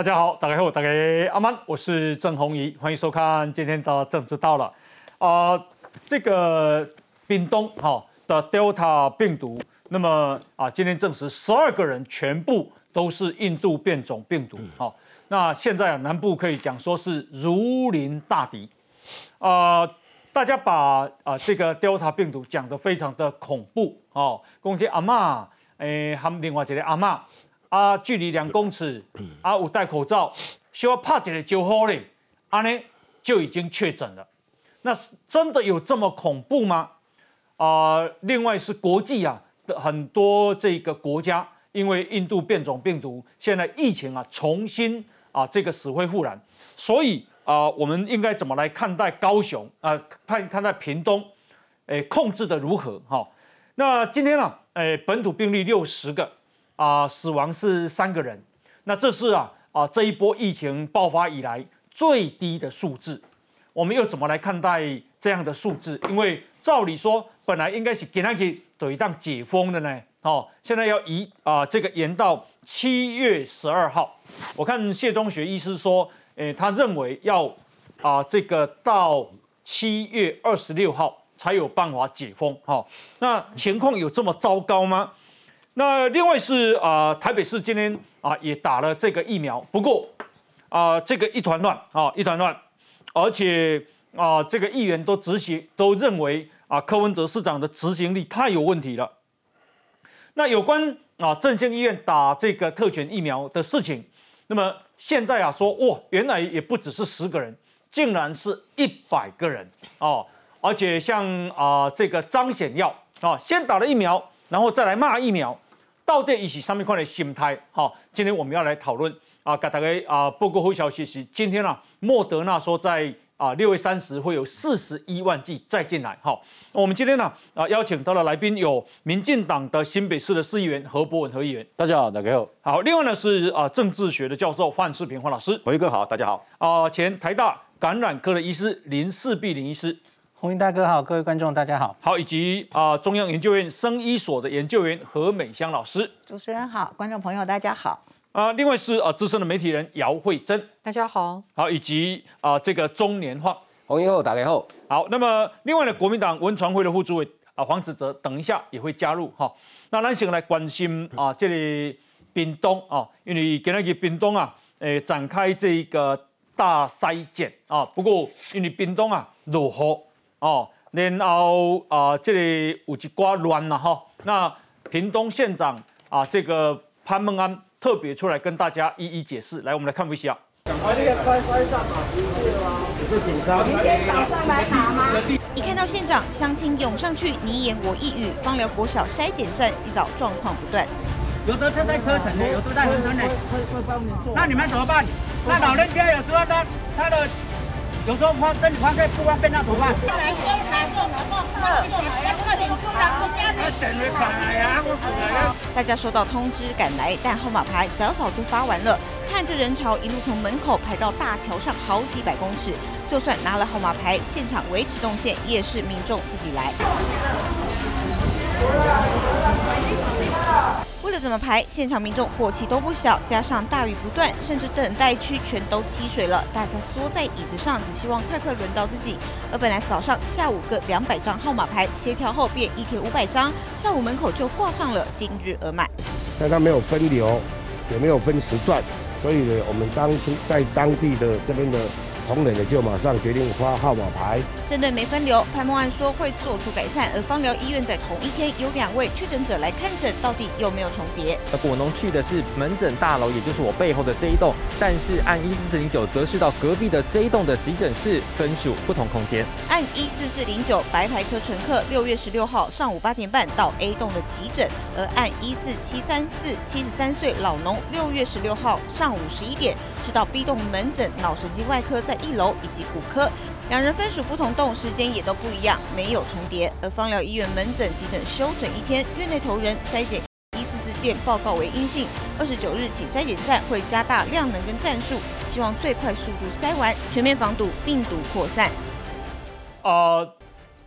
大家好，大家好，大家阿曼，我是郑宏仪，欢迎收看今天的政治到了。啊，这个冰东哈的 Delta 病毒，那么啊，今天证实十二个人全部都是印度变种病毒。好，那现在啊，南部可以讲说是如临大敌。啊，大家把啊这个 Delta 病毒讲得非常的恐怖哦，攻击阿妈，诶，他们另外一个阿妈。啊，距离两公尺，啊，有戴口罩，需要拍起来就好嘞，安呢就已经确诊了。那真的有这么恐怖吗？啊，另外是国际啊的很多这个国家，因为印度变种病毒，现在疫情啊重新啊这个死灰复燃，所以啊，我们应该怎么来看待高雄啊？看看待屏东，诶，控制的如何？哈，那今天呢，诶，本土病例六十个。啊，死亡是三个人，那这是啊啊这一波疫情爆发以来最低的数字。我们又怎么来看待这样的数字？因为照理说，本来应该是给他给等一档解封的呢。哦，现在要移啊，这个延到七月十二号。我看谢中学医师说，诶，他认为要啊这个到七月二十六号才有办法解封。哈，那情况有这么糟糕吗？那另外是啊，台北市今天啊也打了这个疫苗，不过啊这个一团乱啊一团乱，而且啊这个议员都执行都认为啊柯文哲市长的执行力太有问题了。那有关啊振兴医院打这个特权疫苗的事情，那么现在啊说哇原来也不只是十个人，竟然是一百个人哦，而且像啊这个张显耀啊先打了疫苗。然后再来骂疫苗，到底一起上面块的心态。好，今天我们要来讨论啊，给大家啊报告好消息是，今天啊，莫德纳说在啊六月三十会有四十一万剂再进来。好，我们今天呢啊邀请到了来宾有民进党的新北市的市议员何博文何议员，大家好，大家好。好，另外呢是啊政治学的教授范世平范老师，何哥好，大家好。啊，前台大感染科的医师林世碧林医师。洪云大哥好，各位观众大家好，好，以及啊中央研究院生医所的研究员何美香老师，主持人好，观众朋友大家好，啊，另外是啊资深的媒体人姚慧珍，大家好，好，以及啊这个中年化，洪云后打开后，好，那么另外呢国民党文传会的副主委啊黄子哲，等一下也会加入哈，那咱先来关心啊这里屏东啊，因为今日屏东啊，诶展开这个大筛检啊，不过因为屏东啊落雨。哦，然后啊，这里有一瓜乱了哈。那屏东县长啊，这个潘孟安特别出来跟大家一一解释。来，我们来看一下。啊，这个快快上马十届吗？不紧张。明天早上来拿吗？一看到县长，乡亲涌上去，你言我一语。芳寮国小筛检站一早状况不断。有的车在车程的，有的在车程的。那你们怎么办？那老人家有时候他他的。有时候方身体方便不方便那怎么办？大家收到通知赶来，但号码牌早早就发完了。看着人潮一路从门口排到大桥上好几百公尺，就算拿了号码牌，现场维持动线也是民众自己来。为了怎么排，现场民众火气都不小，加上大雨不断，甚至等待区全都积水了，大家缩在椅子上，只希望快快轮到自己。而本来早上下午各两百张号码牌协调后变一天五百张，下午门口就挂上了今日额满。但它没有分流，也没有分时段，所以呢，我们当初在当地的这边的。同仁的就马上决定发号码牌。针对没分流，潘孟安说会做出改善。而方疗医院在同一天有两位确诊者来看诊，到底有没有重叠？那果农去的是门诊大楼，也就是我背后的这一栋，但是按一四四零九则是到隔壁的这一栋的急诊室，分属不同空间。按一四四零九白牌车乘客六月十六号上午八点半到 A 栋的急诊，而按一四七三四七十三岁老农六月十六号上午十一点是到 B 栋门诊脑神经外科在。一楼以及骨科，两人分属不同栋，时间也都不一样，没有重叠。而芳疗医院门诊急诊休诊一天，院内头人筛检一四四件报告为阴性。二十九日起，筛检站会加大量能跟战术，希望最快速度筛完，全面防堵病毒扩散。啊，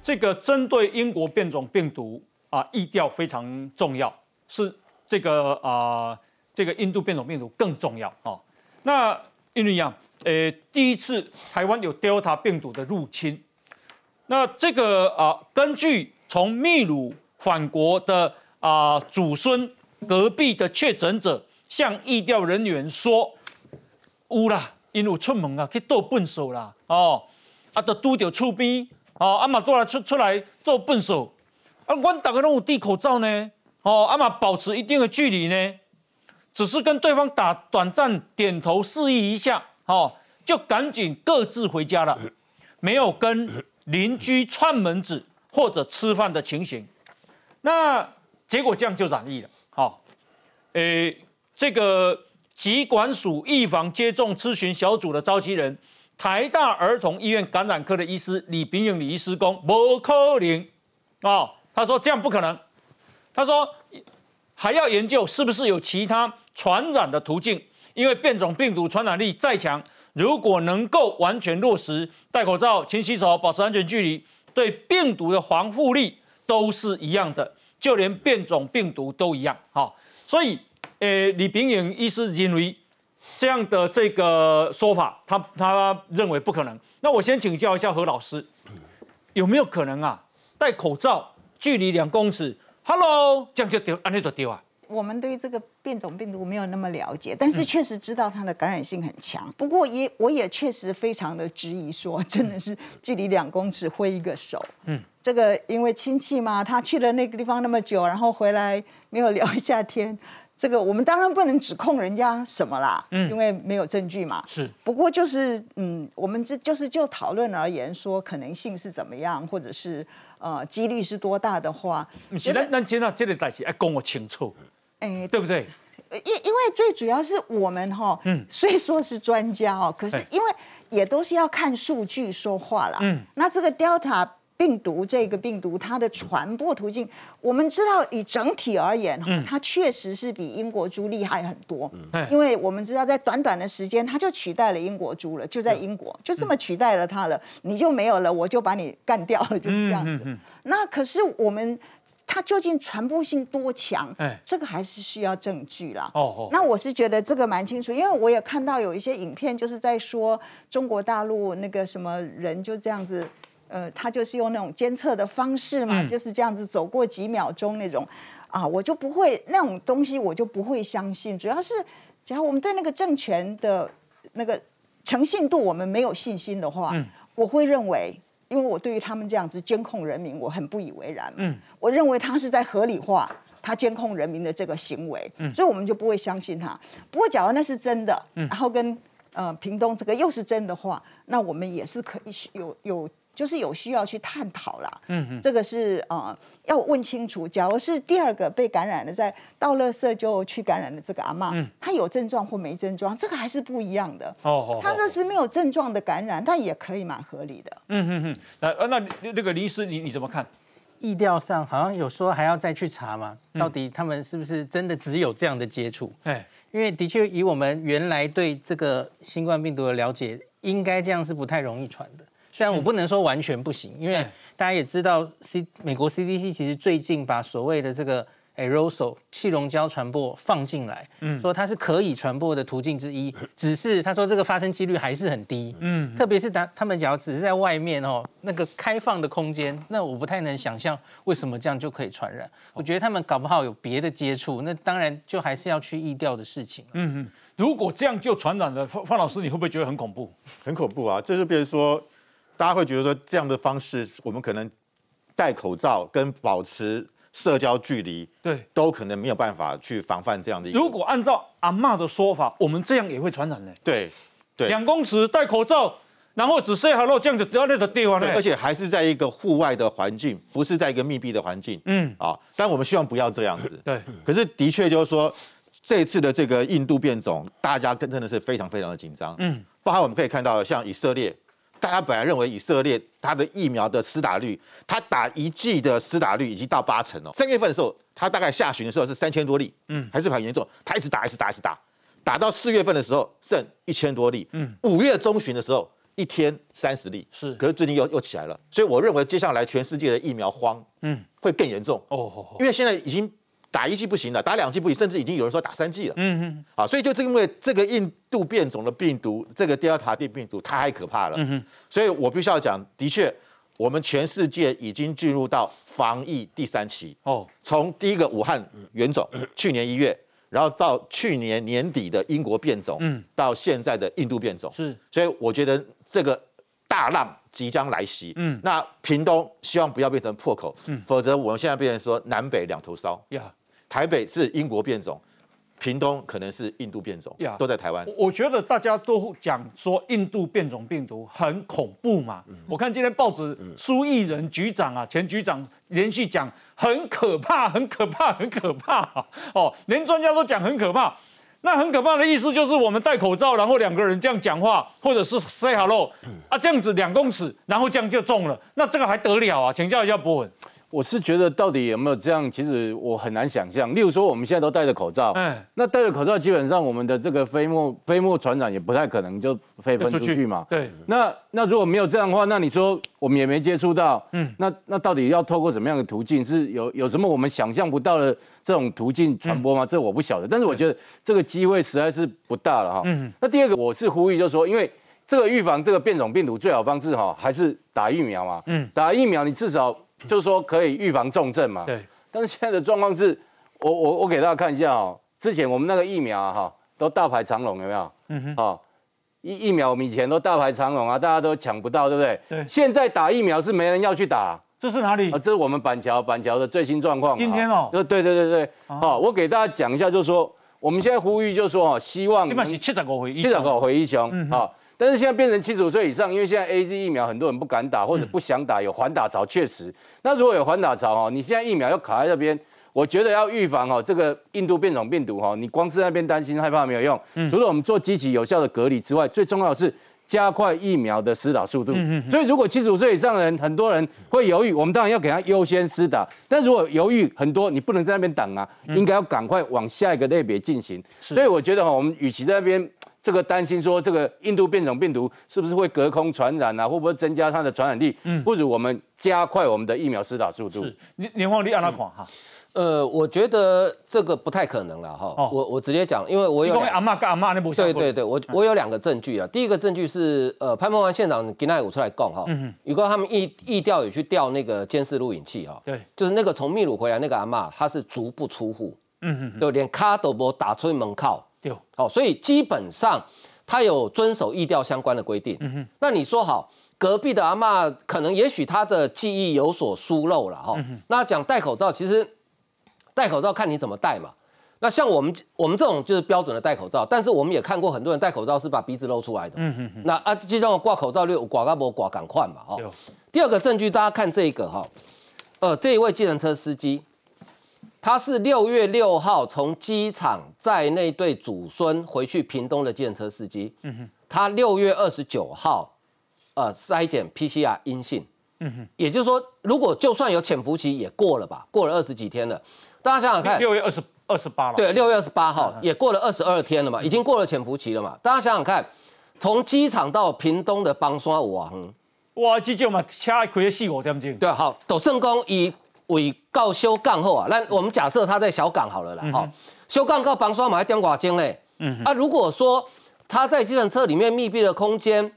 这个针对英国变种病毒啊，疫调非常重要，是这个啊，这个印度变种病毒更重要啊。那因为呀，呃，第一次台湾有 Delta 病毒的入侵，那这个啊，根据从秘鲁返国的啊祖孙隔壁的确诊者向疫调人员说，有啦，因有出门啊去倒粪扫啦，哦，啊，都拄着厝边，哦，啊嘛倒来出出来倒粪扫，啊，阮大家拢有戴口罩呢，哦，啊嘛保持一定的距离呢。只是跟对方打短暂点头示意一下，哦，就赶紧各自回家了，没有跟邻居串门子或者吃饭的情形。那结果这样就染疫了，好，诶，这个疾管署预防接种咨询小组的召集人，台大儿童医院感染科的医师李炳勇李医师公，不可能，哦，他说这样不可能，他说还要研究是不是有其他。传染的途径，因为变种病毒传染力再强，如果能够完全落实戴口罩、勤洗手、保持安全距离，对病毒的防护力都是一样的，就连变种病毒都一样。好，所以，呃，李炳颖医师认为这样的这个说法，他他认为不可能。那我先请教一下何老师，有没有可能啊？戴口罩，距离两公尺，Hello，这样就丢，安利就丢啊？我们对这个变种病毒没有那么了解，但是确实知道它的感染性很强。不过也我也确实非常的质疑，说真的是距离两公尺挥一个手，嗯，这个因为亲戚嘛，他去了那个地方那么久，然后回来没有聊一下天，这个我们当然不能指控人家什么啦，嗯，因为没有证据嘛。是。不过就是嗯，我们这就是就讨论而言，说可能性是怎么样，或者是呃几率是多大的话，是那那现在这个代志要讲我清楚。哎，对不对？因因为最主要是我们哈，嗯，虽说是专家哦，可是因为也都是要看数据说话啦。嗯，那这个 Delta 病毒这个病毒它的传播途径，我们知道以整体而言哈，它确实是比英国猪厉害很多。嗯，因为我们知道在短短的时间，它就取代了英国猪了，就在英国就这么取代了它了，你就没有了，我就把你干掉了，就是这样子。那可是我们。它究竟传播性多强？哎，这个还是需要证据啦。哦哦，那我是觉得这个蛮清楚，因为我也看到有一些影片，就是在说中国大陆那个什么人就这样子，呃，他就是用那种监测的方式嘛，就是这样子走过几秒钟那种，啊，我就不会那种东西，我就不会相信。主要是，只要我们对那个政权的那个诚信度我们没有信心的话，我会认为。因为我对于他们这样子监控人民，我很不以为然。嗯，我认为他是在合理化他监控人民的这个行为，所以我们就不会相信他。不过，假如那是真的，然后跟呃屏东这个又是真的话，那我们也是可以有有。就是有需要去探讨啦，嗯嗯，这个是呃要问清楚。假如是第二个被感染的，在到乐色就去感染的这个阿妈，嗯，他有症状或没症状，这个还是不一样的。哦哦，他若是没有症状的感染，但也可以蛮合理的。嗯嗯嗯，那那那个林医师，你你怎么看？意调上好像有说还要再去查嘛，到底他们是不是真的只有这样的接触？哎，因为的确以我们原来对这个新冠病毒的了解，应该这样是不太容易传的。虽然我不能说完全不行，因为大家也知道，C 美国 CDC 其实最近把所谓的这个 aerosol 气溶胶传播放进来，嗯，说它是可以传播的途径之一，只是他说这个发生几率还是很低，嗯，特别是当他们只要只是在外面哦，那个开放的空间，那我不太能想象为什么这样就可以传染。我觉得他们搞不好有别的接触，那当然就还是要去意调的事情。嗯嗯，如果这样就传染了，方方老师你会不会觉得很恐怖？很恐怖啊！这就变成说。大家会觉得说这样的方式，我们可能戴口罩跟保持社交距离，对，都可能没有办法去防范这样的。如果按照阿妈的说法，我们这样也会传染呢？对，对，两公尺戴口罩，然后只 say hello，这样子到那个地方呢？而且还是在一个户外的环境，不是在一个密闭的环境。嗯，啊，但我们希望不要这样子。对，可是的确就是说，这次的这个印度变种，大家真的是非常非常的紧张。嗯，包含我们可以看到，像以色列。大家本来认为以色列它的疫苗的施打率，它打一剂的施打率已经到八成哦。三月份的时候，它大概下旬的时候是三千多例，嗯，还是很严重。它一直打，一直打，一直打，打到四月份的时候剩一千多例，嗯，五月中旬的时候一天三十例，是。可是最近又又起来了，所以我认为接下来全世界的疫苗荒，嗯，会更严重哦，因为现在已经打一剂不行了，打两剂不行，甚至已经有人说打三剂了。嗯嗯。啊，所以就是因为这个印度变种的病毒，这个 Delta 的病毒太可怕了。嗯哼。所以我必须要讲，的确，我们全世界已经进入到防疫第三期。哦。从第一个武汉原种，去年一月，然后到去年年底的英国变种，嗯，到现在的印度变种。是。所以我觉得这个大浪即将来袭。嗯。那屏东希望不要变成破口。嗯。否则我们现在变成说南北两头烧。呀。台北是英国变种，屏东可能是印度变种，都在台湾。我觉得大家都讲说印度变种病毒很恐怖嘛。我看今天报纸苏益仁局长啊，前局长连续讲很可怕，很可怕，很可怕。哦，连专家都讲很可怕。那很可怕的意思就是我们戴口罩，然后两个人这样讲话，或者是 say hello 啊，这样子两公尺，然后这样就中了。那这个还得了啊？请教一下博文。我是觉得到底有没有这样，其实我很难想象。例如说，我们现在都戴着口罩，哎，那戴着口罩，基本上我们的这个飞沫飞沫传染也不太可能就飞奔出去嘛。对。那那如果没有这样的话，那你说我们也没接触到，嗯，那那到底要透过什么样的途径？是有有什么我们想象不到的这种途径传播吗？这我不晓得。但是我觉得这个机会实在是不大了哈。嗯。那第二个，我是呼吁，就是说，因为这个预防这个变种病毒最好方式哈，还是打疫苗嘛。嗯。打疫苗，你至少。就是说可以预防重症嘛？对。但是现在的状况是，我我我给大家看一下哦，之前我们那个疫苗啊哈，都大排长龙，有没有？嗯哼。哦，疫疫苗我们以前都大排长龙啊，大家都抢不到，对不对？对。现在打疫苗是没人要去打。这是哪里？啊，这是我们板桥板桥的最新状况。今天哦。呃，对对对对。哦，我给大家讲一下，就是说我们现在呼吁，就是说哦，希望。起码是七十五回七十五回一雄。嗯。好。但是现在变成七十五岁以上，因为现在 A Z 疫苗很多人不敢打或者不想打，有缓打潮，确实。那如果有缓打潮哦，你现在疫苗要卡在这边，我觉得要预防哦这个印度变种病毒哈，你光是那边担心害怕没有用。除了我们做积极有效的隔离之外，最重要的是加快疫苗的施打速度。所以如果七十五岁以上的人，很多人会犹豫，我们当然要给他优先施打。但如果犹豫很多，你不能在那边等啊，应该要赶快往下一个类别进行。所以我觉得哈，我们与其在那边。这个担心说，这个印度变种病毒是不是会隔空传染啊？会不会增加它的传染力？嗯，不如我们加快我们的疫苗施打速度。是，年年华，你按哪款哈？呃，我觉得这个不太可能了哈。我我直接讲，因为我有阿妈跟阿妈那部对对对，我我有两个证据啊。第一个证据是，呃，潘孟安县长吉奈武出来讲哈，如果他们疫疫调有去调那个监视录影器哈，对，就是那个从秘鲁回来那个阿妈，她是足不出户，嗯嗯，就连卡都不打出门靠。对，好，所以基本上他有遵守疫调相关的规定。嗯哼，那你说好，隔壁的阿妈可能也许他的记忆有所疏漏了哈。那讲戴口罩，其实戴口罩看你怎么戴嘛。那像我们我们这种就是标准的戴口罩，但是我们也看过很多人戴口罩是把鼻子露出来的。嗯哼，那啊，就像挂口罩就挂个不挂赶快嘛哈。第二个证据，大家看这个哈，呃，这一位计程车司机。他是六月六号从机场载那对祖孙回去屏东的计程车司机。嗯哼，他六月二十九号，呃，筛检 PCR 阴性。嗯哼，也就是说，如果就算有潜伏期，也过了吧？过了二十几天了。大家想想看，六月二十二十八了。对，六月二十八号也过了二十二天了嘛，已经过了潜伏期了嘛。大家想想看，从机场到屏东的邦山王，哇，这就嘛，车开四五点钟。对，好，斗圣公以。为告修港后啊，那我们假设他在小港好了啦，哈，修港到房刷嘛，还点寡钟嘞，嗯，啊，如果说他在计程车里面密闭的空间，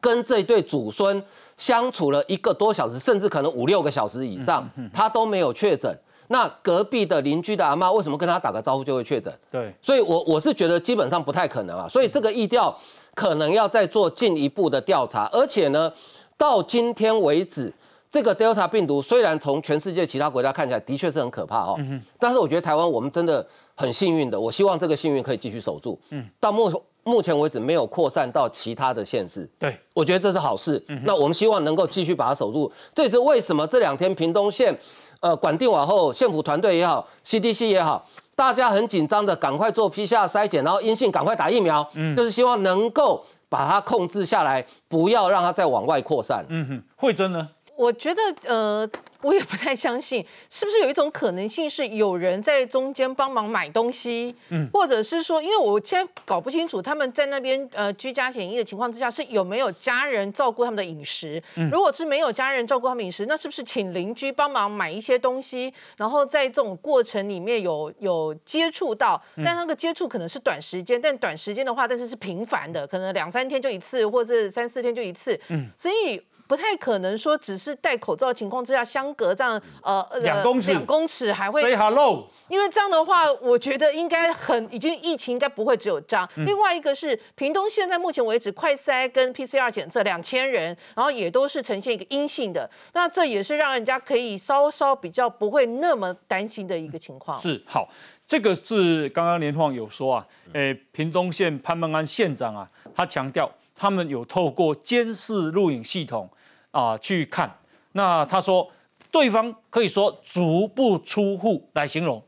跟这对祖孙相处了一个多小时，甚至可能五六个小时以上，他都没有确诊，那隔壁的邻居的阿妈为什么跟他打个招呼就会确诊？对，所以我我是觉得基本上不太可能啊，所以这个意调可能要再做进一步的调查，而且呢，到今天为止。这个 Delta 病毒虽然从全世界其他国家看起来的确是很可怕哦，但是我觉得台湾我们真的很幸运的，我希望这个幸运可以继续守住。嗯，到目目前为止没有扩散到其他的县市，对，我觉得这是好事。那我们希望能够继续把它守住。这也是为什么这两天屏东县，呃，管定往后县府团队也好，CDC 也好，大家很紧张的赶快做批下筛检，然后阴性赶快打疫苗，嗯，就是希望能够把它控制下来，不要让它再往外扩散。嗯哼，慧珍呢？我觉得，呃，我也不太相信，是不是有一种可能性是有人在中间帮忙买东西，嗯，或者是说，因为我现在搞不清楚他们在那边呃居家检疫的情况之下是有没有家人照顾他们的饮食。如果是没有家人照顾他们饮食，那是不是请邻居帮忙买一些东西，然后在这种过程里面有有接触到，但那个接触可能是短时间，但短时间的话，但是是频繁的，可能两三天就一次，或者三四天就一次，嗯，所以。不太可能说只是戴口罩的情况之下相隔这样呃两公尺两公尺还会 say hello，因为这样的话，我觉得应该很已经疫情应该不会只有这样。另外一个是屏东现在目前为止快筛跟 PCR 检测两千人，然后也都是呈现一个阴性的，那这也是让人家可以稍稍比较不会那么担心的一个情况。是好，这个是刚刚连晃有说啊，诶，屏东县潘孟安县长啊，他强调他们有透过监视录影系统。啊，去看，那他说，对方可以说足不出户来形容。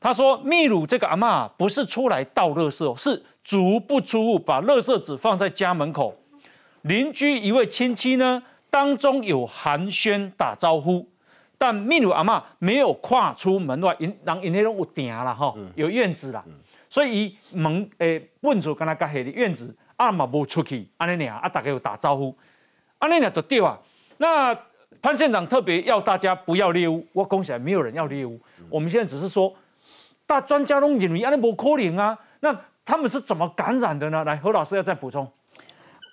他说，秘鲁这个阿妈不是出来倒垃圾哦，是足不出户，把垃圾纸放在家门口。邻居一位亲戚呢，当中有寒暄打招呼，但秘鲁阿妈没有跨出门外，因人因那种有顶啦哈，有院子啦，所以门诶，问出跟他家下的院子，阿嘛无出去，安尼俩啊，大家有打招呼。安尼俩就对啊。那潘县长特别要大家不要猎物，我恭喜没有人要猎物。我们现在只是说，大专家都认为安尼不可能啊。那他们是怎么感染的呢？来，何老师要再补充。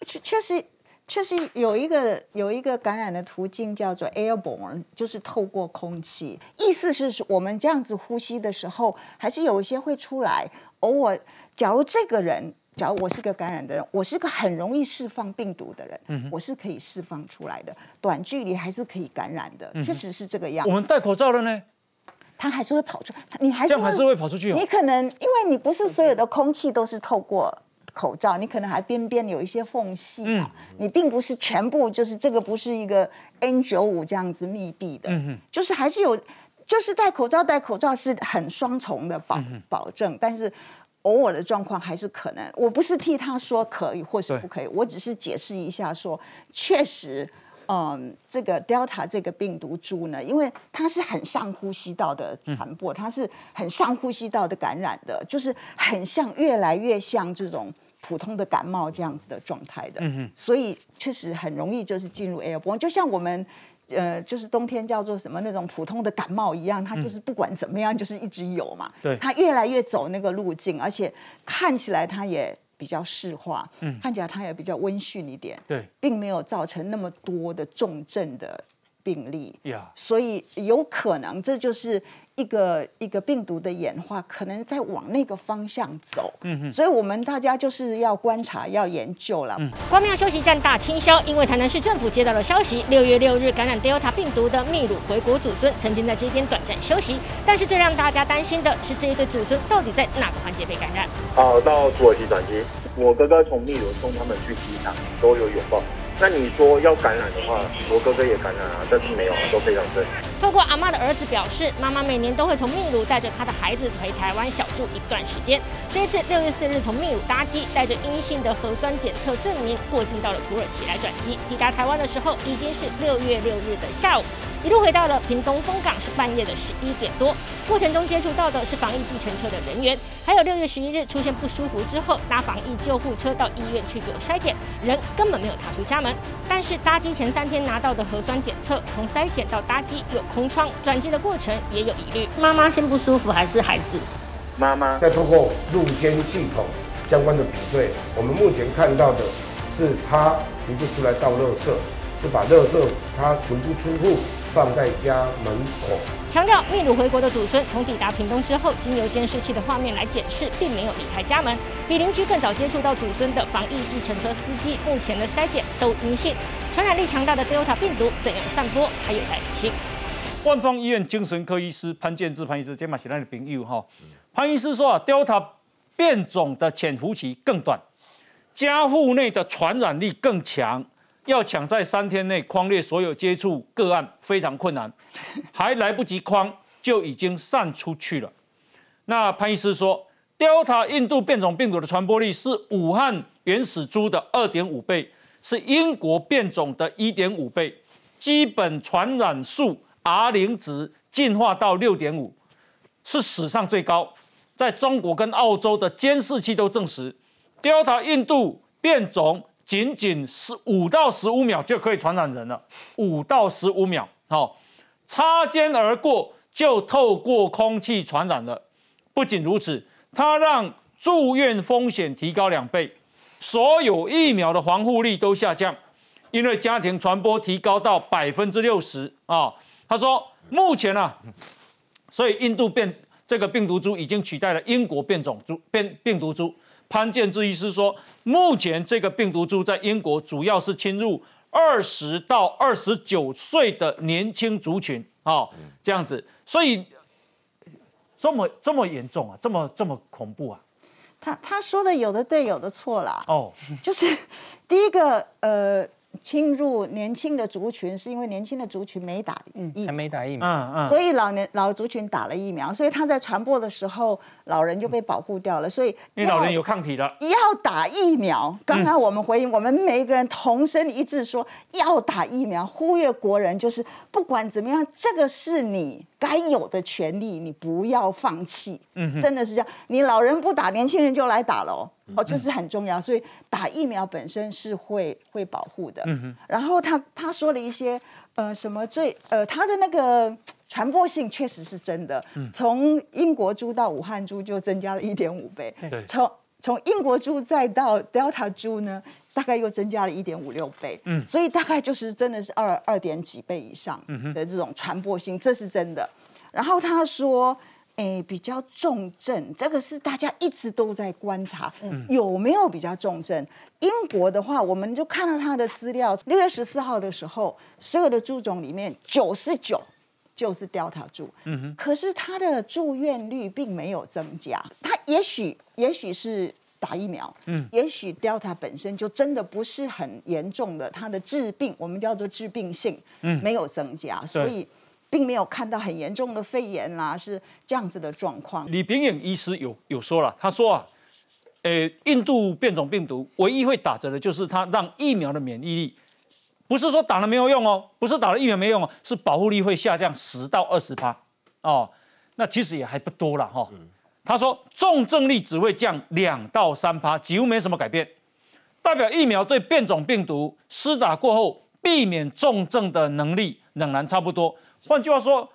确确实确实有一个有一个感染的途径叫做 airborne，就是透过空气。意思是我们这样子呼吸的时候，还是有一些会出来。偶尔，假如这个人。假如我是个感染的人，我是个很容易释放病毒的人，我是可以释放出来的，短距离还是可以感染的，确实是这个样。我们戴口罩了呢，它还是会跑出，你还是这样还是会跑出去。你可能因为你不是所有的空气都是透过口罩，你可能还边边有一些缝隙啊，你并不是全部就是这个不是一个 N 九五这样子密闭的，就是还是有，就是戴口罩戴口罩是很双重的保保证，但是。偶尔的状况还是可能，我不是替他说可以或是不可以，我只是解释一下说，确实，嗯，这个 Delta 这个病毒株呢，因为它是很上呼吸道的传播，它是很上呼吸道的感染的，就是很像越来越像这种普通的感冒这样子的状态的，所以确实很容易就是进入 airborne，就像我们。呃，就是冬天叫做什么那种普通的感冒一样，它就是不管怎么样，就是一直有嘛。对，它越来越走那个路径，而且看起来它也比较适化，嗯，看起来它也比较温驯一点，对，并没有造成那么多的重症的病例。呀，所以有可能这就是。一个一个病毒的演化可能在往那个方向走，嗯哼，所以我们大家就是要观察、要研究了。嗯光庙休息站大清销，因为台南市政府接到了消息，六月六日感染 Delta 病毒的秘鲁回国祖孙曾经在这边短暂休息，但是最让大家担心的是这一对祖孙到底在哪个环节被感染？好，到土耳其转机，我哥哥从秘鲁送他们去机场都有拥抱。那你说要感染的话，我哥哥也感染啊，但是没有啊，都非常正。透过阿妈的儿子表示，妈妈每年都会从秘鲁带着他的孩子回台湾小住一段时间。这次六月四日从秘鲁搭机，带着阴性的核酸检测证明过境到了土耳其来转机。抵达台湾的时候已经是六月六日的下午。一路回到了屏东风港是半夜的十一点多，过程中接触到的是防疫计程车的人员，还有六月十一日出现不舒服之后搭防疫救护车到医院去做筛检，人根本没有踏出家门。但是搭机前三天拿到的核酸检测，从筛检到搭机有空窗，转机的过程也有疑虑。妈妈先不舒服还是孩子？妈妈。再通过入监系统相关的比对，我们目前看到的是他不是出来倒垃圾，是把垃圾他足不出户。放在家门口。强调秘鲁回国的祖孙从抵达屏东之后，经由监视器的画面来检视，并没有离开家门。比邻居更早接触到祖孙的防疫计程车司机，目前的筛检都阴性。传染力强大的 Delta 病毒怎样散播，还有待清。万方医院精神科医师潘建志潘医师，今天是咱的朋友哈。潘医师说啊，Delta 变种的潜伏期更短，家户内的传染力更强。要抢在三天内框列所有接触个案非常困难，还来不及框就已经散出去了。那潘医师说，Delta 印度变种病毒的传播力是武汉原始株的二点五倍，是英国变种的一点五倍。基本传染数 R 零值进化到六点五，是史上最高。在中国跟澳洲的监视器都证实，Delta 印度变种仅仅十五到十五秒就可以传染人了，五到十五秒，好，擦肩而过就透过空气传染了。不仅如此，它让住院风险提高两倍，所有疫苗的防护力都下降，因为家庭传播提高到百分之六十啊。他说，目前呢，所以印度变。这个病毒株已经取代了英国变种株变病毒株。潘建之医师说，目前这个病毒株在英国主要是侵入二十到二十九岁的年轻族群啊，这样子，所以这么这么严重啊，这么这么恐怖啊？他他说的有的对，有的错啦。哦，就是第一个呃。侵入年轻的族群，是因为年轻的族群没打疫，还没打疫苗，嗯嗯，所以老年老族群打了疫苗，所以他在传播的时候，老人就被保护掉了。所以因为老人有抗体了，要打疫苗。刚刚我们回应，我们每一个人同声一致说要打疫苗，呼吁国人就是不管怎么样，这个是你该有的权利，你不要放弃。嗯，真的是这样，你老人不打，年轻人就来打喽。哦，这是很重要，所以打疫苗本身是会会保护的。嗯。然后他他说了一些呃什么最呃他的那个传播性确实是真的。嗯。从英国猪到武汉猪就增加了一点五倍。对。从从英国猪再到 Delta 猪呢，大概又增加了一点五六倍。嗯。所以大概就是真的是二二点几倍以上的这种传播性，这是真的。然后他说。诶，比较重症，这个是大家一直都在观察，嗯有没有比较重症？英国的话，我们就看到他的资料，六月十四号的时候，所有的猪种里面九十九就是 Delta 猪，嗯哼，可是他的住院率并没有增加，他也许也许是打疫苗，嗯，也许 Delta 本身就真的不是很严重的，它的致病我们叫做致病性，嗯，没有增加，所以。并没有看到很严重的肺炎啦，是这样子的状况。李炳颖医师有有说了，他说啊，呃，印度变种病毒唯一会打折的就是它让疫苗的免疫力，不是说打了没有用哦，不是打了疫苗没用哦，是保护力会下降十到二十趴哦，那其实也还不多了哈。他说重症率只会降两到三趴，几乎没什么改变，代表疫苗对变种病毒施打过后避免重症的能力仍然差不多。换句话说，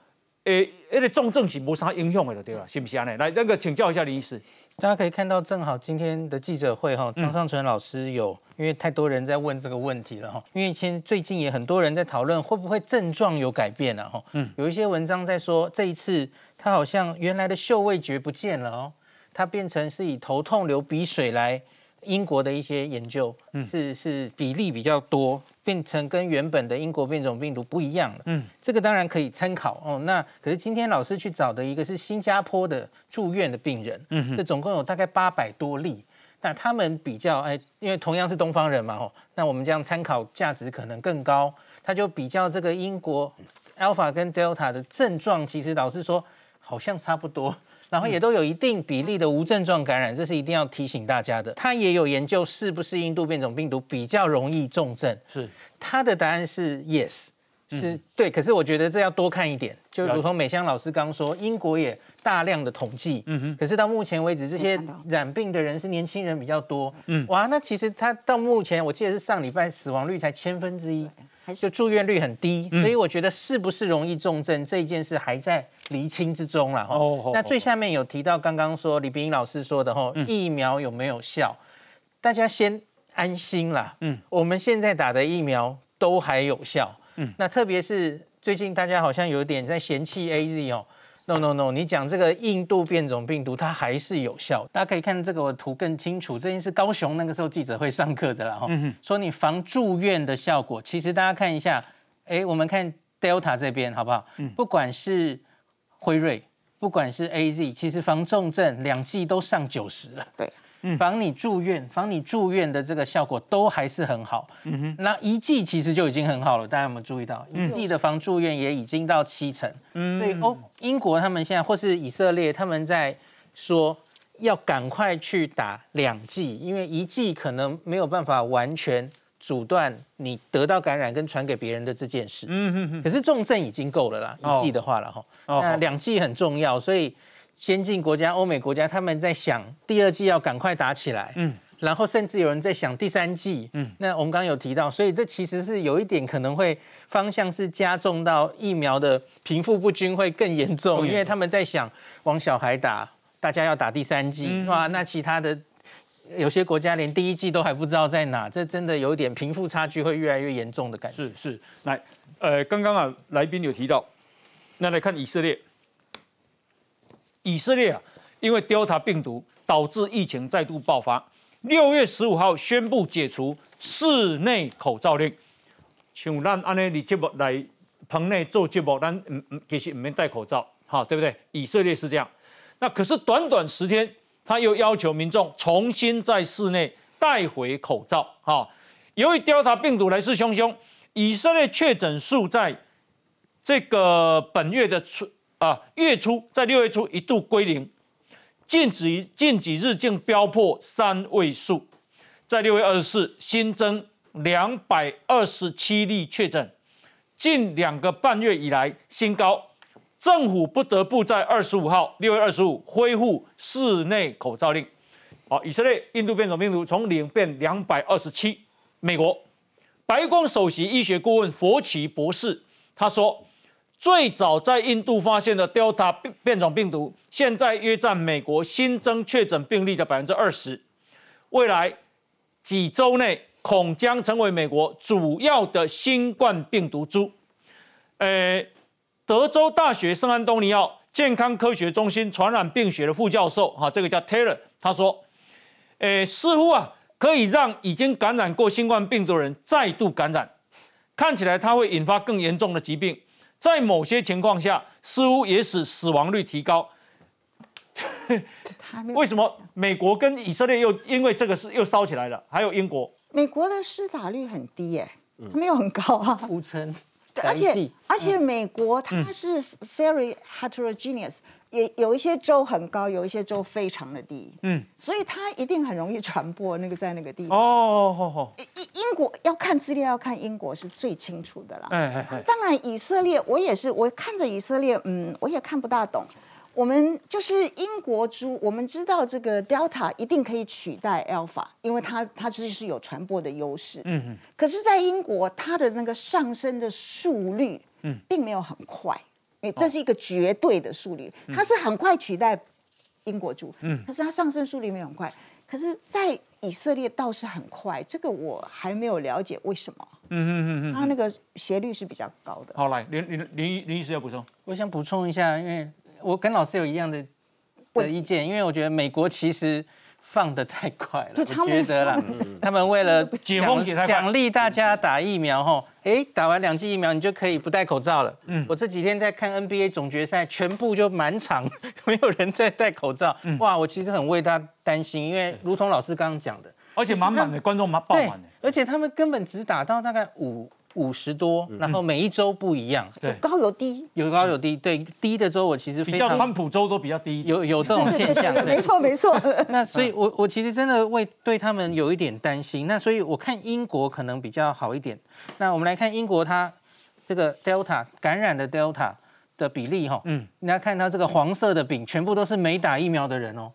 诶，那个重症是无啥影响的，对吧？是不是啊？来，那个请教一下李医师。大家可以看到，正好今天的记者会哈，张尚存老师有，因为太多人在问这个问题了哈。因为现最近也很多人在讨论，会不会症状有改变了哈？嗯，有一些文章在说，这一次他好像原来的嗅味觉不见了哦，他变成是以头痛、流鼻水来。英国的一些研究是是比例比较多，变成跟原本的英国变种病毒不一样了。嗯，这个当然可以参考哦。那可是今天老师去找的一个是新加坡的住院的病人，嗯，这总共有大概八百多例。那他们比较哎，因为同样是东方人嘛，哦，那我们这样参考价值可能更高。他就比较这个英国 Alpha 跟 Delta 的症状，其实老师说好像差不多。然后也都有一定比例的无症状感染，这是一定要提醒大家的。他也有研究是不是印度变种病毒比较容易重症，是他的答案是 yes，是对。可是我觉得这要多看一点，就如同美香老师刚说，英国也大量的统计，嗯哼。可是到目前为止，这些染病的人是年轻人比较多，嗯，哇，那其实他到目前我记得是上礼拜死亡率才千分之一。就住院率很低，所以我觉得是不是容易重症这一件事还在厘清之中了哈。那最下面有提到刚刚说李冰英老师说的哈，疫苗有没有效？大家先安心啦。嗯，我们现在打的疫苗都还有效。嗯，那特别是最近大家好像有点在嫌弃 A Z 哦。No no no！你讲这个印度变种病毒，它还是有效。大家可以看这个图更清楚。这件是高雄那个时候记者会上课的啦哈，说你防住院的效果。其实大家看一下，哎，我们看 Delta 这边好不好？不管是辉瑞，不管是 AZ，其实防重症两剂都上九十了。对。防你住院，防你住院的这个效果都还是很好。嗯哼，那一剂其实就已经很好了，大家有没有注意到？一剂的防住院也已经到七成。嗯，所以欧英国他们现在或是以色列他们在说要赶快去打两剂，因为一剂可能没有办法完全阻断你得到感染跟传给别人的这件事。嗯嗯嗯。可是重症已经够了啦，一剂的话了哈。哦。那两剂很重要，所以先进国家、欧美国家他们在想第二季要赶快打起来。嗯。然后甚至有人在想第三季。嗯。那我们刚刚有提到，所以这其实是有一点可能会方向是加重到疫苗的贫富不均会更严重，因为他们在想往小孩打，大家要打第三季哇，那其他的。有些国家连第一季都还不知道在哪，这真的有点贫富差距会越来越严重的感觉。是是，来，呃，刚刚啊，来宾有提到，那来看以色列，以色列啊，因为 Delta 病毒导致疫情再度爆发，六月十五号宣布解除室内口罩令，请咱安尼，你节目来棚内做节目，咱嗯嗯，其实唔免戴口罩，好，对不对？以色列是这样，那可是短短十天。他又要求民众重新在室内带回口罩。哈，由于 Delta 病毒来势汹汹，以色列确诊数在这个本月的初啊月初，在六月初一度归零，近几近几日竟飙破三位数，在六月二十四新增两百二十七例确诊，近两个半月以来新高。政府不得不在二十五号，六月二十五恢复室内口罩令。好，以色列印度变种病毒从零变两百二十七。美国白宫首席医学顾问佛奇博士他说，最早在印度发现的 Delta 变种病毒，现在约占美国新增确诊病例的百分之二十。未来几周内恐将成为美国主要的新冠病毒株。呃。德州大学圣安东尼奥健康科学中心传染病学的副教授，哈，这个叫 Taylor，他说，诶，似乎啊，可以让已经感染过新冠病毒的人再度感染，看起来它会引发更严重的疾病，在某些情况下，似乎也使死亡率提高。为什么美国跟以色列又因为这个事又烧起来了？还有英国，美国的施打率很低耶，没有很高啊，五成。而且而且，美国它是 very heterogeneous，也有一些州很高，有一些州非常的低。嗯，所以它一定很容易传播。那个在那个地方哦，英英国要看资料，要看英国是最清楚的了。哎哎当然以色列，我也是，我看着以色列，嗯，我也看不大懂。我们就是英国猪，我们知道这个 Delta 一定可以取代 Alpha，因为它它其实是有传播的优势。嗯嗯。可是，在英国，它的那个上升的速率，嗯，并没有很快。哎，这是一个绝对的速率，它是很快取代英国猪。嗯。可是它上升速率没有很快，可是，在以色列倒是很快。这个我还没有了解为什么。嗯嗯嗯嗯。它那个斜率是比较高的。好，来林林林林医师要补充。我想补充一下，因为。我跟老师有一样的的意见，因为我觉得美国其实放的太快了，我觉得啦，他们为了奖奖励大家打疫苗，哈，哎，打完两剂疫苗你就可以不戴口罩了。嗯，我这几天在看 NBA 总决赛，全部就满场 没有人在戴口罩，哇，我其实很为他担心，因为如同老师刚刚讲的，而且满满的观众满爆满的，而且他们根本只打到大概五。五十多，然后每一周不一样，有高有低，有高有低。对，低的周我其实比较川普州都比较低，有有这种 现象。没错没错。那所以，我我其实真的为对他们有一点担心。那所以我看英国可能比较好一点。那我们来看英国，它这个 Delta 感染的 Delta 的比例哈，嗯，你要看它这个黄色的饼，全部都是没打疫苗的人哦，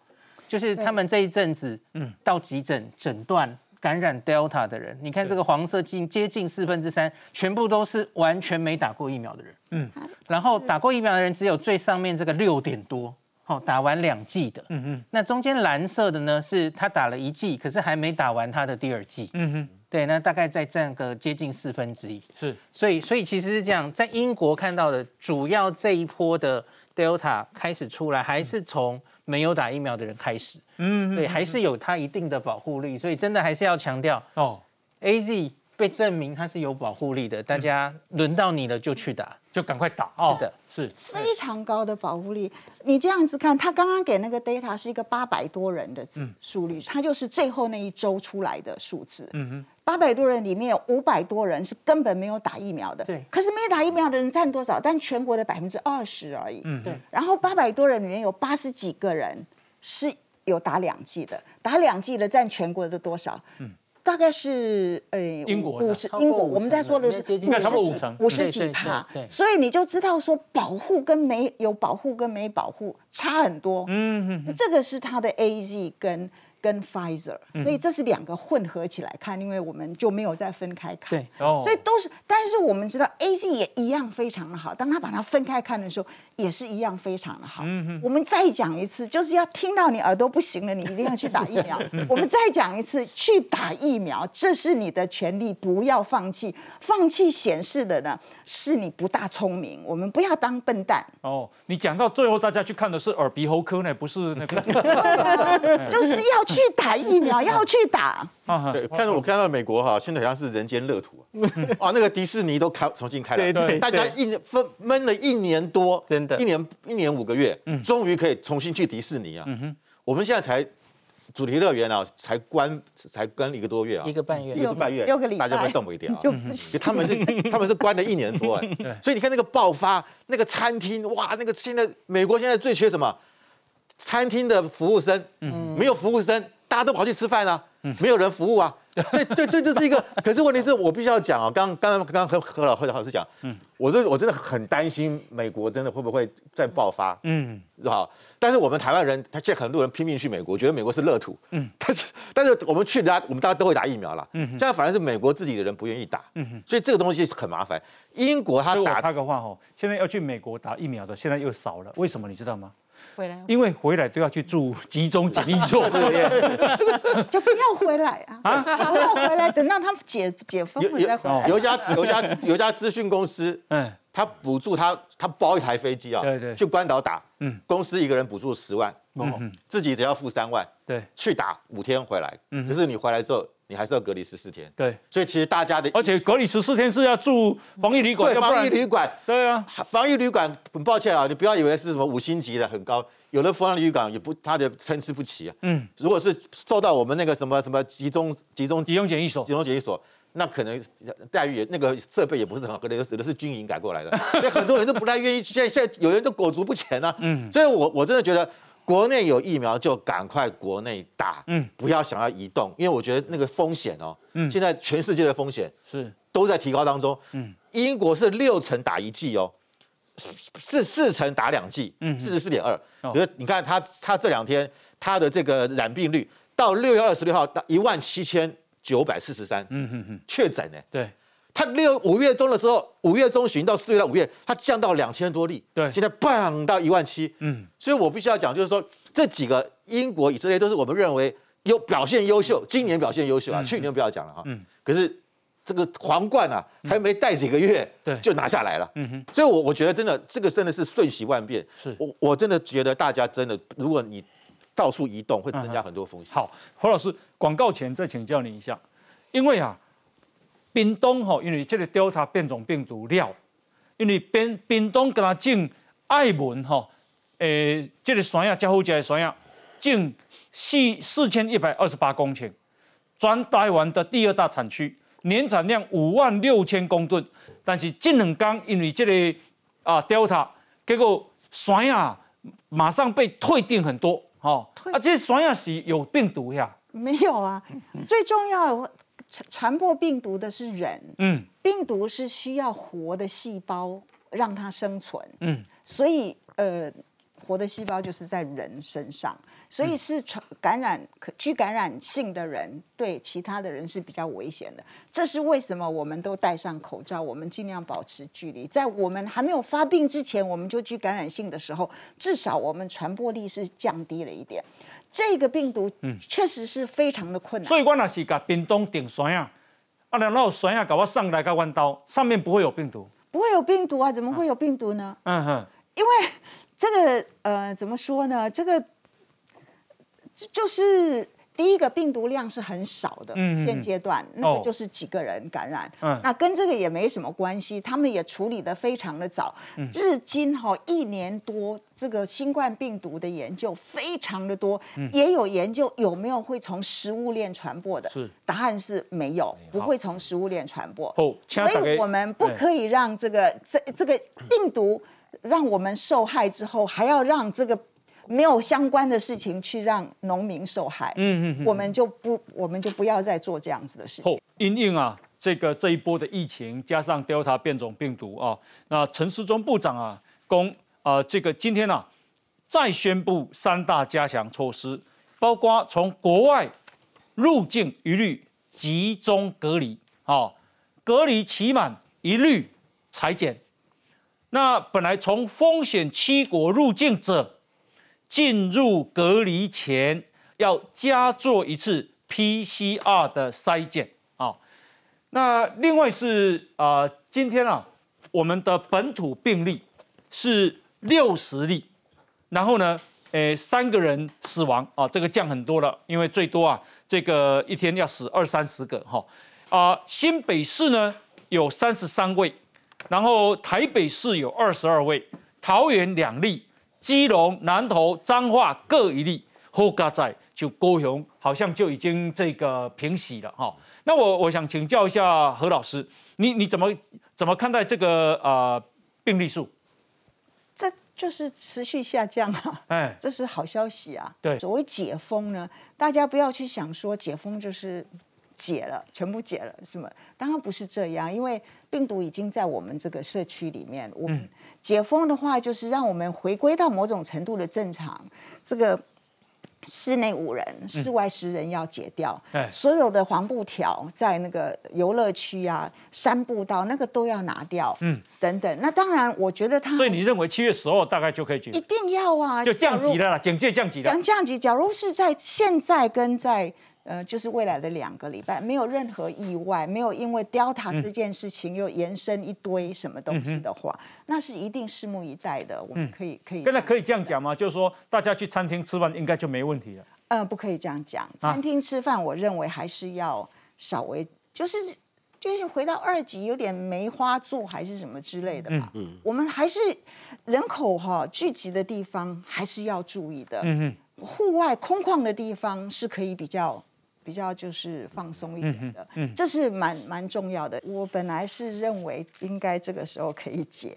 就是他们这一阵子，嗯，到急诊诊断。感染 Delta 的人，你看这个黄色近接近四分之三，全部都是完全没打过疫苗的人。嗯，然后打过疫苗的人只有最上面这个六点多，好，打完两剂的。嗯嗯，那中间蓝色的呢，是他打了一剂，可是还没打完他的第二剂。嗯哼，对，那大概在占个接近四分之一。是，所以所以其实是这样，在英国看到的主要这一波的 Delta 开始出来，还是从。没有打疫苗的人开始，嗯，对，还是有它一定的保护力，所以真的还是要强调哦，A Z 被证明它是有保护力的，大家轮到你了就去打，就赶快打哦，的是非常高的保护力。你这样子看，他刚刚给那个 data 是一个八百多人的数率，它就是最后那一周出来的数字，嗯哼。八百多人里面有五百多人是根本没有打疫苗的，对。可是没打疫苗的人占多少？但全国的百分之二十而已，嗯，对。然后八百多人里面有八十几个人是有打两剂的，打两剂的占全国的多少？嗯，大概是呃英国五十英国，我们在说的是五十五十几帕，所以你就知道说保护跟没有保护跟没保护差很多。嗯嗯，这个是它的 A Z 跟。跟 Pfizer，所以这是两个混合起来看，因为我们就没有再分开看，对，所以都是。但是我们知道 A Z 也一样非常的好，当他把它分开看的时候，也是一样非常的好。嗯我们再讲一次，就是要听到你耳朵不行了，你一定要去打疫苗。我们再讲一次，去打疫苗，这是你的权利，不要放弃。放弃显示的呢，是你不大聪明。我们不要当笨蛋。哦，你讲到最后，大家去看的是耳鼻喉科呢，不是那个 就是要。去打疫苗，要去打。对，看到我看到美国哈，现在好像是人间乐土。啊！那个迪士尼都开重新开了，对对，大家一分闷了一年多，真的，一年一年五个月，终于可以重新去迪士尼啊！我们现在才主题乐园啊，才关才关一个多月啊，一个半月，一个半月，六个礼拜，大家会动不掉啊！他们是 他们是关了一年多哎，所以你看那个爆发，那个餐厅哇，那个现在美国现在最缺什么？餐厅的服务生，嗯，没有服务生。大家都跑去吃饭啊，没有人服务啊，所以对对，这是一个。可是问题是我必须要讲啊，刚刚刚刚和何老何老师讲，嗯，我真我真的很担心美国真的会不会再爆发，嗯，是吧？但是我们台湾人，他现在很多人拼命去美国，觉得美国是乐土，嗯，但是但是我们去，大家我们大家都会打疫苗了，嗯，现在反而是美国自己的人不愿意打，嗯所以这个东西很麻烦。英国他打他的话哦，现在要去美国打疫苗的现在又少了，为什么你知道吗？回来，因为回来都要去住集中检疫所，就不要回来啊！啊，不要回来，等到他们解解封再回来。有一家有一家有一家资讯公司，嗯，他补助他他包一台飞机啊，对对，去关岛打，嗯，公司一个人补助十万，嗯，自己只要付三万，对，去打五天回来，嗯，可是你回来之后。你还是要隔离十四天，对，所以其实大家的，而且隔离十四天是要住防疫旅馆，对，防疫旅馆，对啊，防疫旅馆，很抱歉啊，你不要以为是什么五星级的很高，有的防疫旅馆也不，它的参差不齐啊。嗯，如果是受到我们那个什么什么集中集中集中检疫所，集中检疫所，那可能待遇也那个设备也不是很好，可能有的是军营改过来的，所以很多人都不太愿意。现在现在有人都裹足不前啊。嗯，所以我我真的觉得。国内有疫苗就赶快国内打，嗯，不要想要移动，因为我觉得那个风险哦，嗯，现在全世界的风险是。都在提高当中，嗯，英国是六成打一剂哦，是四成打两剂，嗯，四十四点二，可是你看他他这两天他的这个染病率到六月二十六号到一万七千九百四十三，嗯哼哼，确诊呢，对。它六五月中的时候，五月中旬到四月到五月，它降到两千多例。对，现在棒到一万七。嗯，所以我必须要讲，就是说这几个英国、以色列都是我们认为优表现优秀，今年表现优秀啊，去年不要讲了哈。嗯。可是这个皇冠啊，还没戴几个月，对，就拿下来了。嗯哼。所以，我我觉得真的这个真的是瞬息万变。是。我我真的觉得大家真的，如果你到处移动，会增加很多风险。好，何老师，广告前再请教你一下，因为啊。冰冻吼，因为这个 Delta 变种病毒了，因为冰冰冻跟他种艾文吼，诶，这个山药加好食的山药，种四四千一百二十八公顷，全台湾的第二大产区，年产量五万六千公吨，但是这两天因为这个啊 Delta，结果山药马上被退订很多，哈，啊，这酸药是有病毒呀？没有啊，最重要。传播病毒的是人，嗯，病毒是需要活的细胞让它生存，嗯，所以呃，活的细胞就是在人身上，所以是传感染可具感染性的人对其他的人是比较危险的。这是为什么我们都戴上口罩，我们尽量保持距离，在我们还没有发病之前，我们就具感染性的时候，至少我们传播力是降低了一点。这个病毒嗯，确实是非常的困难。所以我那是把冰冻顶酸啊，啊，然后酸啊搞我上来个弯刀，上面不会有病毒，不会有病毒啊？怎么会有病毒呢？嗯哼，因为这个呃，怎么说呢？这个就是。第一个病毒量是很少的，现阶段那个就是几个人感染，那跟这个也没什么关系。他们也处理的非常的早，至今哈一年多，这个新冠病毒的研究非常的多，也有研究有没有会从食物链传播的，答案是没有，不会从食物链传播。所以我们不可以让这个这这个病毒让我们受害之后，还要让这个。没有相关的事情去让农民受害。嗯嗯，我们就不，我们就不要再做这样子的事情。因应啊，这个这一波的疫情加上 Delta 变种病毒啊，那陈时中部长啊，公啊，这个今天啊，再宣布三大加强措施，包括从国外入境一律集中隔离，啊，隔离期满一律裁减。那本来从风险七国入境者进入隔离前要加做一次 PCR 的筛检啊。那另外是啊，今天啊，我们的本土病例是六十例，然后呢，诶，三个人死亡啊，这个降很多了，因为最多啊，这个一天要死二三十个哈。啊，新北市呢有三十三位。然后台北市有二十二位，桃园两例，基隆、南投、彰化各一例，后加在就高雄好像就已经这个平息了哈。那我我想请教一下何老师，你你怎么怎么看待这个呃病例数？这就是持续下降啊，哎，这是好消息啊。对，所谓解封呢，大家不要去想说解封就是。解了，全部解了，是吗？当然不是这样，因为病毒已经在我们这个社区里面。我们解封的话，就是让我们回归到某种程度的正常。这个室内五人，室外十人要解掉。所有的黄布条在那个游乐区啊、山步道那个都要拿掉。嗯，等等。那当然，我觉得他。所以你认为七月十号大概就可以解？一定要啊！就降级了，警戒降级了。降降级，假如是在现在跟在。呃，就是未来的两个礼拜，没有任何意外，没有因为 Delta 这件事情又延伸一堆什么东西的话，那是一定拭目以待的。我们可以可以，现在可以这样讲吗？就是说，大家去餐厅吃饭应该就没问题了。呃，不可以这样讲。餐厅吃饭，我认为还是要稍微，就是就是回到二级，有点梅花座还是什么之类的吧。嗯，我们还是人口哈聚集的地方还是要注意的。嗯户外空旷的地方是可以比较。比较就是放松一点的，这是蛮蛮重要的。我本来是认为应该这个时候可以解，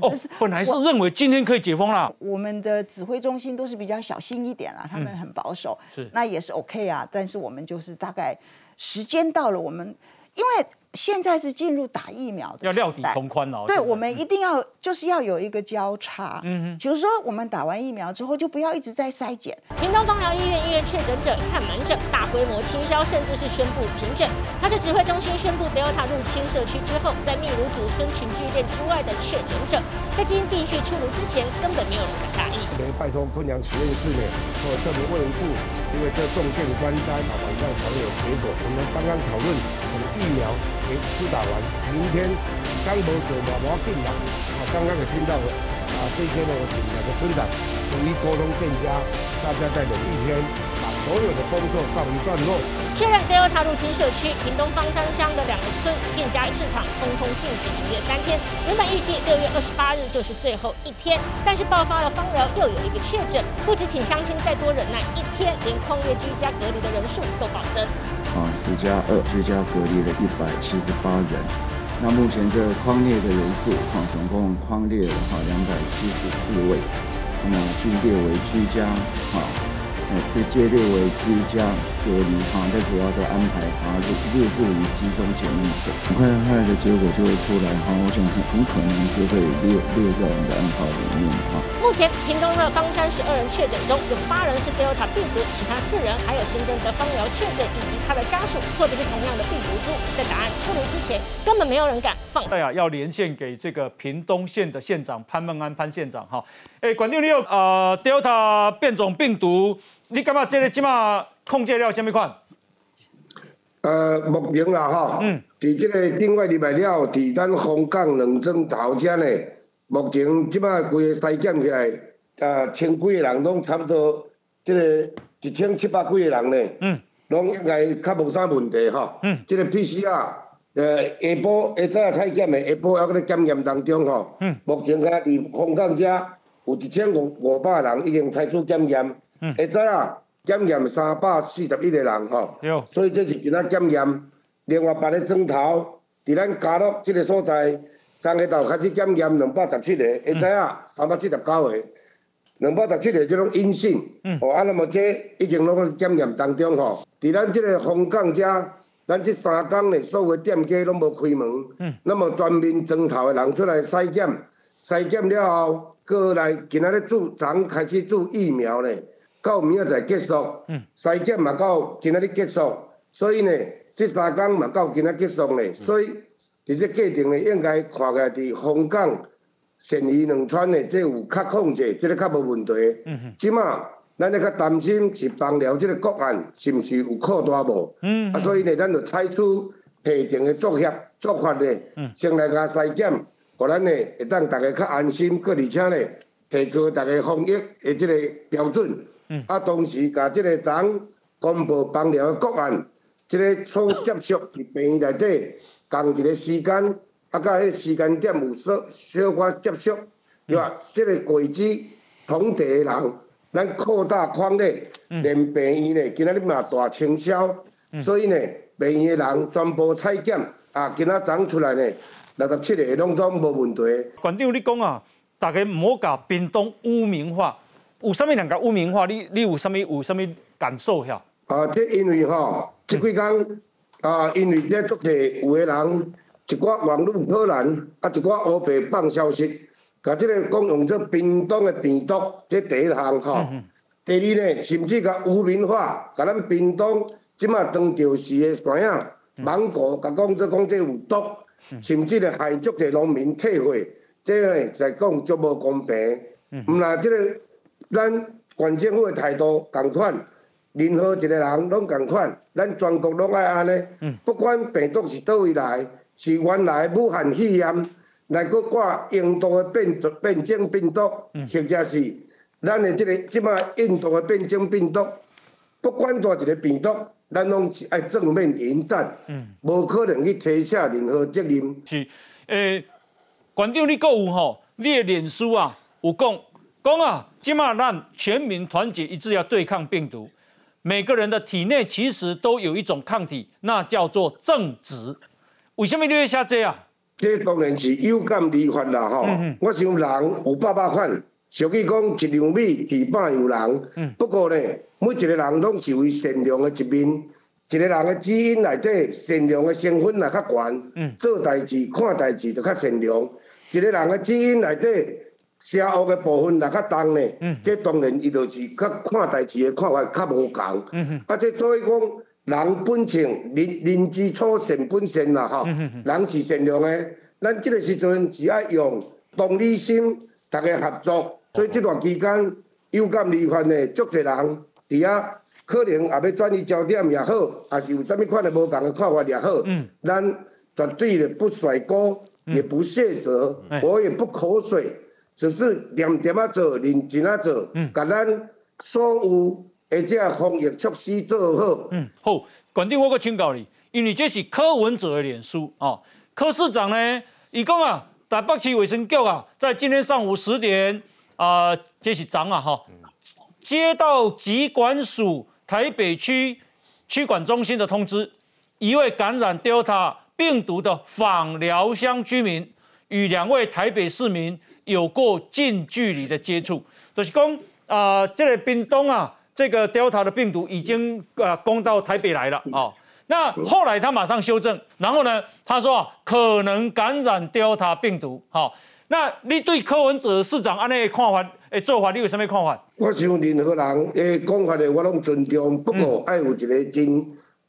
哦，本来是认为今天可以解封了。我们的指挥中心都是比较小心一点啦，他们很保守，是那也是 OK 啊。但是我们就是大概时间到了，我们因为。现在是进入打疫苗的，要料底从宽哦。对，我们一定要就是要有一个交叉。嗯。嗯，比如说我们打完疫苗之后，就不要一直在筛检。屏东方疗医院医院确诊者看门诊，大规模清销，甚至是宣布停诊。他是指挥中心宣布 Delta 入侵社区之后，在秘鲁主村群聚店之外的确诊者，在基因地区出炉之前，根本没有人敢大意。拜托昆阳实验室呢，或特别卫生部，因为这重点关单啊，晚上才会有结果。我们刚刚讨论，疫苗。施打完，明天刚无做嘛，无要紧啦。啊，刚刚也听到啊，这些呢，我请两个村长统一沟通店家，大家再等一天，把所有的工作告一段落。确认 Delta 入侵社区，屏东方山乡的两个村店家市场通通禁止营业三天。原本预计六月二十八日就是最后一天，但是爆发了方疗又有一个确诊，不止请乡亲再多忍耐一天，连空月居家隔离的人数都暴增。啊，十加二居家隔离了一百七十八人。那目前这框列的人数，哈，总共框列了哈两百七十四位。那么均列为居家，哈。呃，被接列为居家隔离哈，在主要都安排哈入入住于集中检疫所，很快很快的结果就会出来哈，我想很很可能就会列列在我们的安排里面哈。目前屏东的方山十二人确诊中有八人是 Delta 病毒，其他四人还有新增的方疗确诊以及他的家属或者是同样的病毒株，在答案出炉之前，根本没有人敢放。对啊，要连线给这个屏东县的县长潘孟安潘县长哈，哎，管六六啊 Delta 变种病毒。你干嘛这个即马控制了什么款？呃，目前啦哈，嗯，伫这个境外入来了，伫咱香港两庄头前呢，目前即摆规个筛检起来，啊，千几个人拢差不多，这个一千七百几个人呢，嗯，拢应该较无啥问题哈，嗯，这个 PCR，呃，下晡下早筛检的，下晡还搁咧检验当中吼，嗯，目前敢若伫香港遮有一千五五百人已经采取检验。嗯。会知啊，检验三百四十一个人吼，所以这是今仔检验。另外别个庄头，伫咱家乐即个所在，昨下昼开始检验两百十七个，会知影，三百七十九个。两百十七个即种阴性，哦，啊，那么这已经拢在检验当中吼。伫咱即个香港遮，咱即三工呢，所有店家拢无开门，那么专门装头的人出来筛检，筛检了后，过来今仔日注，昨开始注疫苗呢，到明仔载结束，筛检嘛到今仔日结束，所以呢，即三工嘛到今仔结束呢，所以伫这过程呢，应该看起来伫香港。善于两川呢，这有较控制，这个较无问题。嗯即马咱咧较担心是放了即个个案是毋是有扩大无？嗯。啊，所以呢，咱就采取提前的作业做法呢，先来甲筛检，互咱呢会当大家较安心，佮而且呢，提高大家防疫的即个标准。嗯。啊，同时甲即个昨公布放了个案，这个所接触伫病院内底，同一个时间。啊，甲迄个时间点有小小可接触，对吧？即个轨迹同地的人，咱扩大框咧，连病院咧，今仔日嘛大清销，所以呢，病院的人全部采检，啊，今仔早出来呢，六十七个拢总无问题。馆长，你讲啊，大家唔好甲屏东污名化，有啥物人甲污名化？你你有啥物有啥物感受遐？啊，这因为吼，即几工啊，因为咧做题有个人。一寡网络破烂，啊，一寡乌白放消息，甲即个讲用做屏东的病毒，即第一项吼。第二呢，甚至甲污名化，甲咱屏东即马当钓时的山啊，芒果甲讲做讲这有毒，甚至咧害足侪农民退货，这个呢在讲足无公平。毋啦，即个咱县政府的态度共款，任何一个人拢共款，咱全国拢爱安尼，不管病毒是倒位来。是原来武汉肺炎来搁挂印度的变变种病毒，或者是咱的即个即摆印度的变种病毒，不管多一个病毒，咱拢是爱正面迎战，无可能去推卸任何责任。是，诶，馆长你购有吼，你的脸书啊有讲讲啊，今嘛让全民团结一致要对抗病毒，每个人的体内其实都有一种抗体，那叫做正直。为什么你会写这啊？这当然是有感而发啦，吼！我想人有百百款，俗语讲一两米二百有人。不过呢，每一个人拢是为善良的一面。一个人的基因内底善良的成分也较悬，做代志、看代志就较善良。一个人的基因内底邪恶的部分也较重呢。即当然伊就是较看代志的看法较无共。啊，这所以讲。人本性，人人之初性本善啦，吼，人是善良的。咱即个时阵只要用同理心，大家合作。所以这段期间有感而发的，足侪人伫遐可能也要转移焦点也好，也是有啥物款的无共的看法也好。咱绝对的不甩锅，也不卸责，我也不口水，只是点点啊做，认真啊做，甲咱所有。而且防疫措施做好。嗯，好，管定我个请教你，因为这是柯文哲的脸书哦。柯市长呢，伊讲啊，台北市卫生局啊，在今天上午十点啊，这是长啊哈，接到疾管署台北区区管中心的通知，一位感染 Delta 病毒的访寮乡居民与两位台北市民有过近距离的接触，就是讲啊，这个屏东啊。这个 Delta 的病毒已经啊攻到台北来了哦。那后来他马上修正，然后呢，他说啊，可能感染 Delta 病毒。好，那你对柯文哲市长安尼看法诶做法，你有什么看法？我想任何人诶讲法的我拢尊重，不过爱有一个真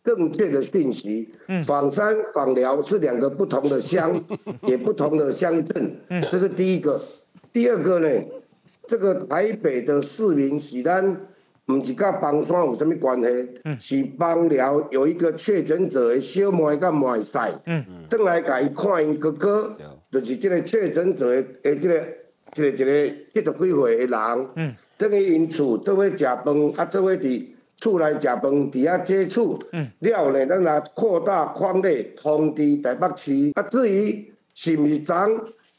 正确的讯息。访山访寮是两个不同的乡，也不同的乡镇。这是第一个。第二个呢，这个台北的市民喜欢。唔是甲帮山有啥物关系？是帮了有一个确诊者的小妹甲妹婿，转来甲伊看因哥哥，就是即个确诊者的诶，即个即个一个七十几岁的人，嗯等于因厝做伙食饭，啊做伙伫厝内食饭，伫遐接触，了后呢，咱来扩大框内通知台北市。啊，至于是毋是长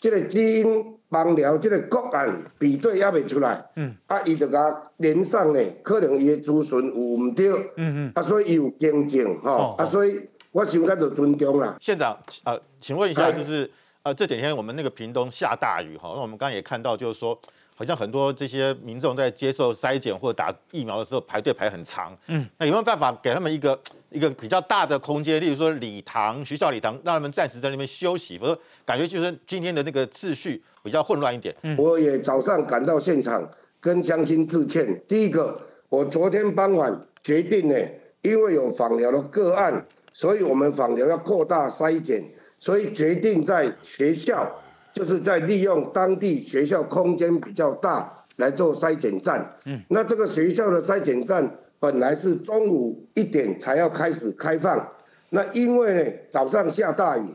即个基因？帮了即个个案比对也未出来，嗯，啊，伊就甲连上呢，可能伊的资讯有毋对，嗯嗯，啊，所以伊有更正，吼，啊，所以我想咱就尊重啦。县长，呃，请问一下，就是呃，这几天我们那个屏东下大雨，哈，那我们刚刚也看到，就是说好像很多这些民众在接受筛检或者打疫苗的时候排队排很长。嗯，那有没有办法给他们一个 一个比较大的空间，例如说礼堂、学校礼堂，让他们暂时在那边休息？否则感觉就是今天的那个秩序比较混乱一点。我也早上赶到现场跟乡亲致歉。第一个，我昨天傍晚决定呢，因为有访疗的个案，所以我们访疗要扩大筛检，所以决定在学校。就是在利用当地学校空间比较大来做筛检站。嗯，那这个学校的筛检站本来是中午一点才要开始开放，那因为呢早上下大雨，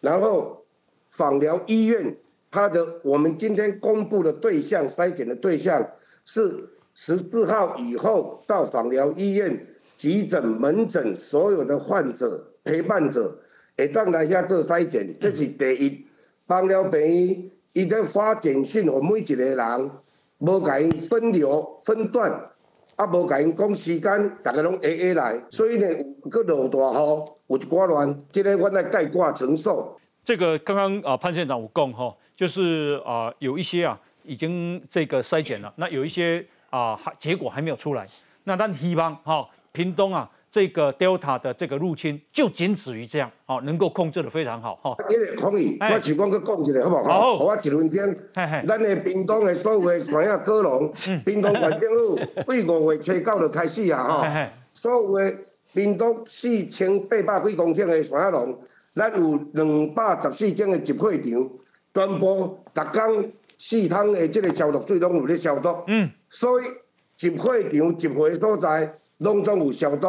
然后访疗医院它的我们今天公布的对象筛检的对象是十四号以后到访疗医院急诊门诊所有的患者陪伴者，会当来遐做筛检，这是第一。帮了病院，伊在发简讯，给每一个人，无甲因分流分段，啊，无甲因讲时间，大家拢 A A 来，所以呢，有落大雨，有一寡乱，这个我来概括承受。这个刚刚啊潘县长有讲哈，就是啊有一些啊已经这个筛检了，那有一些啊还结果还没有出来，那咱希望哈屏东啊。这个 Delta 的这个入侵就仅止于这样，哦，能够控制的非常好，哈。因为可以，我只讲去讲一下，好不好？好，我一分钟。咱的屏东的所有的山野科农，屏东县政府 为五月初九就开始啊，哈。所有的屏东四千八百几公顷的山野农，咱有两百十四间的集会场，全部逐工四趟的这个消毒水拢有咧消毒。嗯。所以集会场集会所在。拢总有消毒，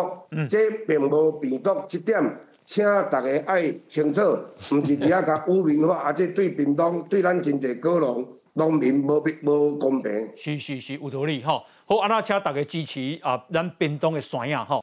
这并无病毒，这点请大家爱清楚，毋是伫遐甲污名化，啊，这对屏东、对咱真侪高农农民无无公平。是是是，有道理吼。好，安那请大家支持啊，咱屏东的山野吼。